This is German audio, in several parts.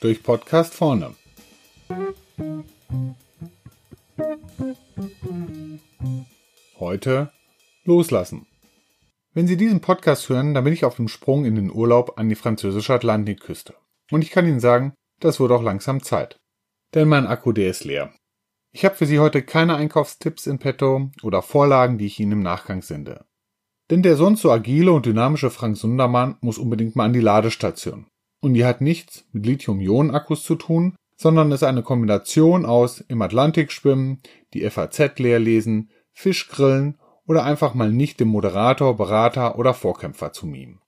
Durch Podcast vorne. Heute loslassen. Wenn Sie diesen Podcast hören, dann bin ich auf dem Sprung in den Urlaub an die französische Atlantikküste. Und ich kann Ihnen sagen, das wird auch langsam Zeit. Denn mein Akku, der ist leer. Ich habe für Sie heute keine Einkaufstipps in petto oder Vorlagen, die ich Ihnen im Nachgang sende. Denn der sonst so agile und dynamische Frank Sundermann muss unbedingt mal an die Ladestation. Und die hat nichts mit Lithium-Ionen-Akkus zu tun, sondern ist eine Kombination aus im Atlantik schwimmen, die FAZ leer lesen, Fisch grillen oder einfach mal nicht dem Moderator, Berater oder Vorkämpfer zu mimen.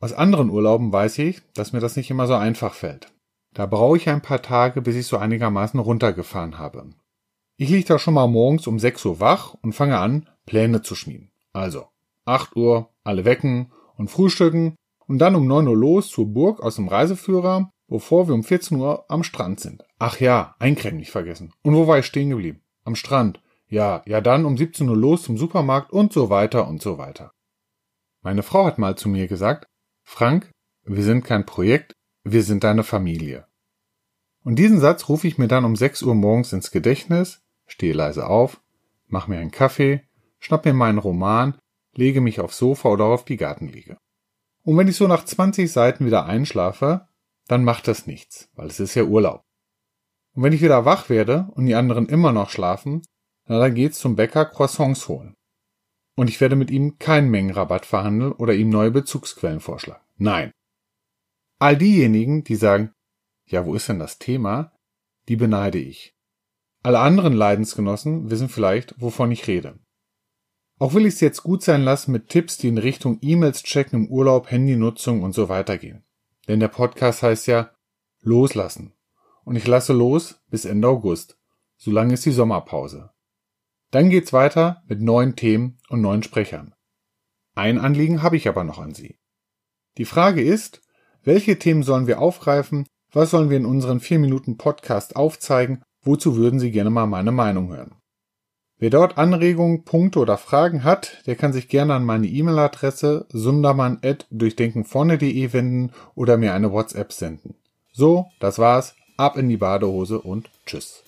Aus anderen Urlauben weiß ich, dass mir das nicht immer so einfach fällt. Da brauche ich ein paar Tage, bis ich so einigermaßen runtergefahren habe. Ich liege da schon mal morgens um 6 Uhr wach und fange an, Pläne zu schmieden. Also 8 Uhr, alle wecken und frühstücken und dann um 9 Uhr los zur Burg aus dem Reiseführer, bevor wir um 14 Uhr am Strand sind. Ach ja, Eincremen nicht vergessen. Und wo war ich stehen geblieben? Am Strand. Ja, ja dann um 17 Uhr los zum Supermarkt und so weiter und so weiter. Meine Frau hat mal zu mir gesagt, Frank, wir sind kein Projekt, wir sind deine Familie. Und diesen Satz rufe ich mir dann um 6 Uhr morgens ins Gedächtnis, stehe leise auf, mach mir einen Kaffee, schnapp mir meinen Roman, lege mich aufs Sofa oder auf die Gartenliege. Und wenn ich so nach 20 Seiten wieder einschlafe, dann macht das nichts, weil es ist ja Urlaub. Und wenn ich wieder wach werde und die anderen immer noch schlafen, na dann geht's zum Bäcker Croissants holen. Und ich werde mit ihm keinen Mengenrabatt verhandeln oder ihm neue Bezugsquellen vorschlagen. Nein. All diejenigen, die sagen, ja, wo ist denn das Thema? Die beneide ich. Alle anderen Leidensgenossen wissen vielleicht, wovon ich rede. Auch will ich es jetzt gut sein lassen mit Tipps, die in Richtung E-Mails checken im Urlaub, Handynutzung und so weiter gehen. Denn der Podcast heißt ja Loslassen. Und ich lasse los bis Ende August. Solange ist die Sommerpause. Dann geht's weiter mit neuen Themen und neuen Sprechern. Ein Anliegen habe ich aber noch an Sie. Die Frage ist, welche Themen sollen wir aufgreifen? Was sollen wir in unseren 4 Minuten Podcast aufzeigen? Wozu würden Sie gerne mal meine Meinung hören? Wer dort Anregungen, Punkte oder Fragen hat, der kann sich gerne an meine E-Mail-Adresse sundermann.durchdenkenvorne.de wenden oder mir eine WhatsApp senden. So, das war's. Ab in die Badehose und tschüss.